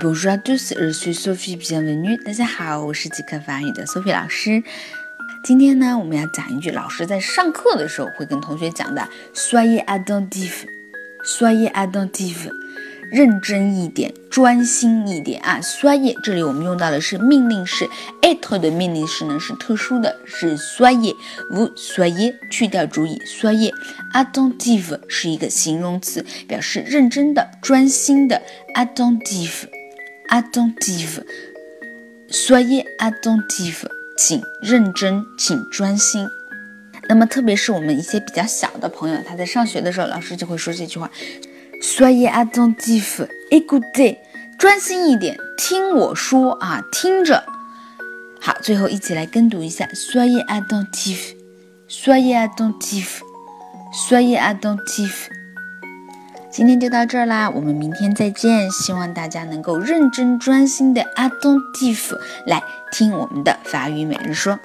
Bonjour à tous, je suis Sophie, bienvenue. 大家好，我是即刻法语的 Sophie 老师。今天呢，我们要讲一句老师在上课的时候会跟同学讲的：Soyez attentif, soyez attentif，认真一点，专心一点啊。Soyez 这里我们用到的是命令式，être 的命令式呢是特殊的，是 soyez，vous soyez 去掉主语，soyez attentif 是一个形容词，表示认真的、专心的，attentif。attentive，soyez attentive，请认真，请专心。那么，特别是我们一些比较小的朋友，他在上学的时候，老师就会说这句话 Soyez attentif，一个字专心一点，听我说啊，听着。好，最后一起来跟读一下，Soyez attentif，Soyez attentif，Soyez attentif。今天就到这儿啦，我们明天再见。希望大家能够认真专心的 attentif 来听我们的法语每日说。